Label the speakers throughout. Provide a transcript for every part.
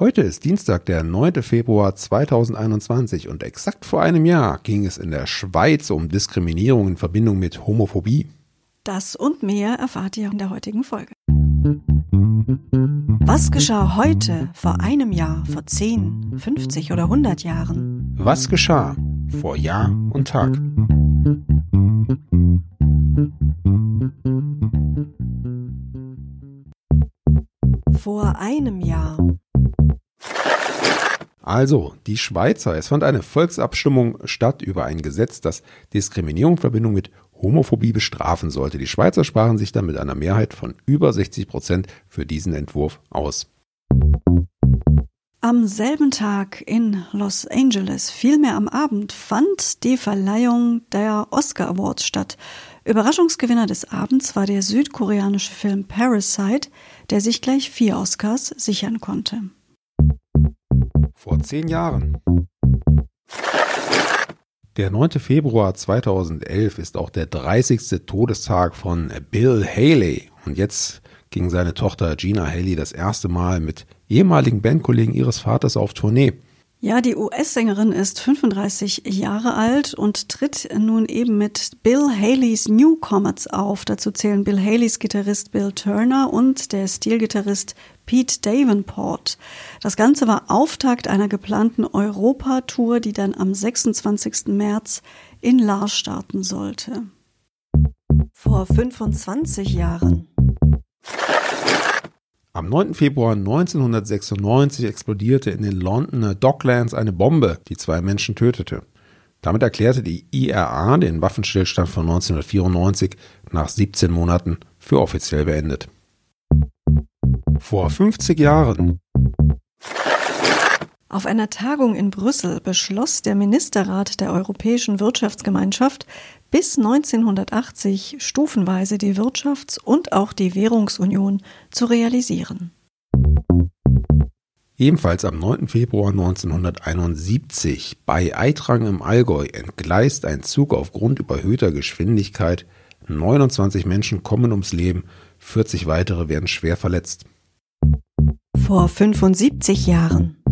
Speaker 1: Heute ist Dienstag, der 9. Februar 2021 und exakt vor einem Jahr ging es in der Schweiz um Diskriminierung in Verbindung mit Homophobie.
Speaker 2: Das und mehr erfahrt ihr in der heutigen Folge. Was geschah heute, vor einem Jahr, vor 10, 50 oder 100 Jahren?
Speaker 1: Was geschah vor Jahr und Tag?
Speaker 2: Vor einem Jahr.
Speaker 1: Also, die Schweizer, es fand eine Volksabstimmung statt über ein Gesetz, das Diskriminierung in Verbindung mit Homophobie bestrafen sollte. Die Schweizer sprachen sich dann mit einer Mehrheit von über 60 Prozent für diesen Entwurf aus.
Speaker 2: Am selben Tag in Los Angeles, vielmehr am Abend, fand die Verleihung der Oscar Awards statt. Überraschungsgewinner des Abends war der südkoreanische Film Parasite, der sich gleich vier Oscars sichern konnte.
Speaker 1: Vor zehn Jahren. Der 9. Februar 2011 ist auch der 30. Todestag von Bill Haley. Und jetzt ging seine Tochter Gina Haley das erste Mal mit ehemaligen Bandkollegen ihres Vaters auf Tournee.
Speaker 2: Ja, die US-Sängerin ist 35 Jahre alt und tritt nun eben mit Bill Haleys Newcomers auf. Dazu zählen Bill Haleys Gitarrist Bill Turner und der Stilgitarrist Pete Davenport. Das Ganze war Auftakt einer geplanten Europatour, die dann am 26. März in Lars starten sollte. Vor 25 Jahren.
Speaker 1: Am 9. Februar 1996 explodierte in den Londoner Docklands eine Bombe, die zwei Menschen tötete. Damit erklärte die IRA den Waffenstillstand von 1994 nach 17 Monaten für offiziell beendet. Vor 50 Jahren
Speaker 2: auf einer Tagung in Brüssel beschloss der Ministerrat der Europäischen Wirtschaftsgemeinschaft bis 1980 stufenweise die Wirtschafts- und auch die Währungsunion zu realisieren.
Speaker 1: Ebenfalls am 9. Februar 1971 bei Eitrang im Allgäu entgleist ein Zug aufgrund überhöhter Geschwindigkeit. 29 Menschen kommen ums Leben, 40 weitere werden schwer verletzt.
Speaker 2: Vor 75 Jahren.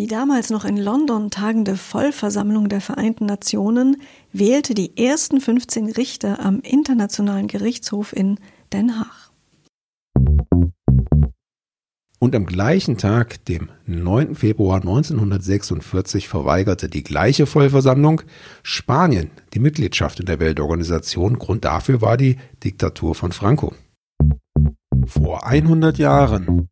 Speaker 2: Die damals noch in London tagende Vollversammlung der Vereinten Nationen wählte die ersten 15 Richter am Internationalen Gerichtshof in Den Haag.
Speaker 1: Und am gleichen Tag, dem 9. Februar 1946, verweigerte die gleiche Vollversammlung Spanien die Mitgliedschaft in der Weltorganisation. Grund dafür war die Diktatur von Franco. Vor 100 Jahren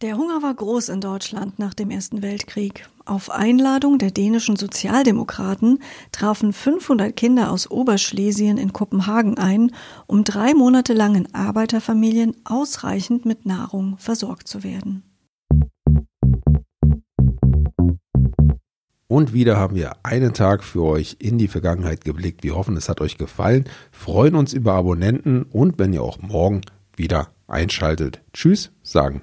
Speaker 2: der Hunger war groß in Deutschland nach dem Ersten Weltkrieg. Auf Einladung der dänischen Sozialdemokraten trafen 500 Kinder aus Oberschlesien in Kopenhagen ein, um drei Monate lang in Arbeiterfamilien ausreichend mit Nahrung versorgt zu werden.
Speaker 1: Und wieder haben wir einen Tag für euch in die Vergangenheit geblickt. Wir hoffen, es hat euch gefallen, freuen uns über Abonnenten und wenn ihr auch morgen wieder einschaltet. Tschüss, sagen